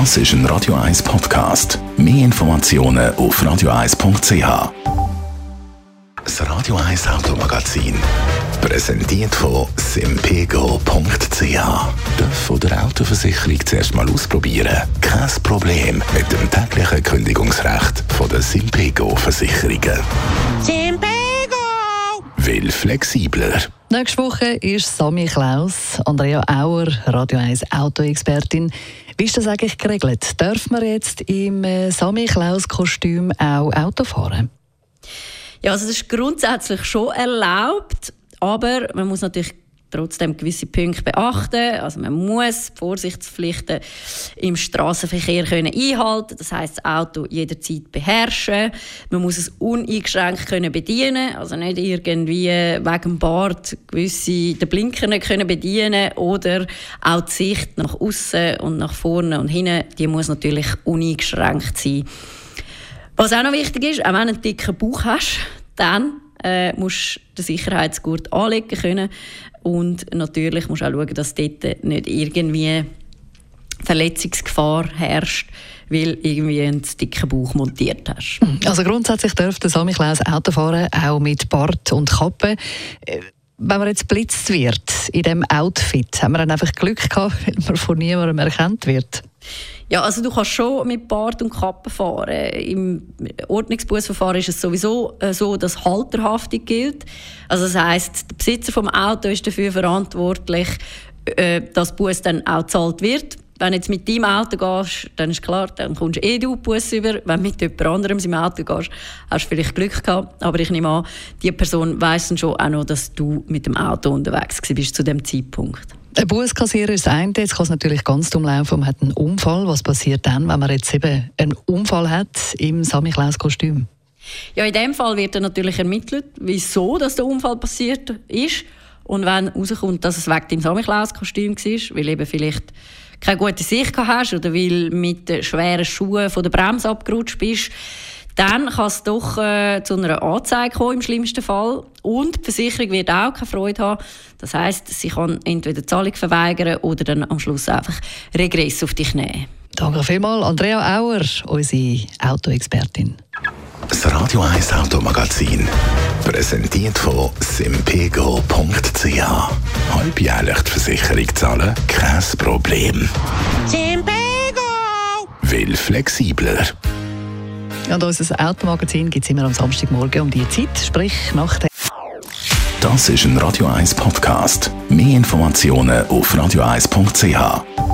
Das ist ein Radio 1 Podcast. Mehr Informationen auf radio1.ch. Das Radio 1 Automagazin. Präsentiert von simpego.ch. Darf von der Autoversicherung zuerst mal ausprobieren. Kein Problem mit dem täglichen Kündigungsrecht von der Simpego Versicherungen. Simpego! Will flexibler. Nächste Woche ist Sami Klaus, Andrea Auer, Radio 1 Autoexpertin. Wie ist das eigentlich geregelt? Darf man jetzt im äh, Sami Klaus Kostüm auch Auto fahren? Ja, also das ist grundsätzlich schon erlaubt, aber man muss natürlich trotzdem gewisse Punkte beachten. Also man muss Vorsichtspflichten im Straßenverkehr einhalten. Das heißt, das Auto jederzeit beherrschen. Man muss es uneingeschränkt können bedienen, also nicht irgendwie wegen Bart gewisse den Blinker nicht können bedienen oder auch die Sicht nach außen und nach vorne und hinten, die muss natürlich uneingeschränkt sein. Was auch noch wichtig ist, auch wenn du einen dicken Bauch hast, dann äh, musst den Sicherheitsgurt anlegen können und natürlich musst du auch schauen, dass dort nicht irgendwie Verletzungsgefahr herrscht, weil irgendwie einen dicken Bauch montiert hast. Also grundsätzlich dürfte Sami Klaus Auto fahren, auch mit Bart und Kappe. Äh, wenn man jetzt blitzt wird in diesem Outfit, haben wir dann einfach Glück gehabt, weil man von niemandem erkannt wird? Ja, also du kannst schon mit Bart und Kappe fahren. Im Ordnungsbußverfahren ist es sowieso äh, so, dass Halterhaftung gilt. Also das heißt, der Besitzer vom Auto ist dafür verantwortlich, äh, dass Buß dann auch gezahlt wird. Wenn du jetzt mit deinem Auto gehst, dann ist klar, dann kommst du eh du Bus über. Wenn du mit jemand anderem im Auto gehst, hast du vielleicht Glück gehabt. Aber ich nehme an, die Person weiss dann schon auch noch, dass du mit dem Auto unterwegs bist zu dem Zeitpunkt. Ein Bußkassierer ist das eine, jetzt kann es natürlich ganz dumm laufen, man hat einen Unfall. Was passiert dann, wenn man jetzt eben einen Unfall hat im Samichlaus-Kostüm? Ja, in dem Fall wird dann natürlich ermittelt, wieso dass der Unfall passiert ist. Und wenn herauskommt, dass es wegen dem Samichlaus-Kostüm war, weil eben vielleicht keine gute Sicht hast oder weil mit den schweren Schuhen von der Bremse abgerutscht bist, dann kann es doch äh, zu einer Anzeige kommen, im schlimmsten Fall. Und die Versicherung wird auch keine Freude haben. Das heisst, sie kann entweder die Zahlung verweigern oder dann am Schluss einfach Regress auf dich nehmen. Danke vielmals, Andrea Auer, unsere Autoexpertin. Das Radio 1 Automagazin. Präsentiert von simpego.ch. Halbjährlich die Versicherung zahlen? Kein Problem. Simpego! Will flexibler. Und unser Automagazin gibt es immer am Samstagmorgen um diese Zeit, sprich nach der Das ist ein Radio 1 Podcast. Mehr Informationen auf radio1.ch.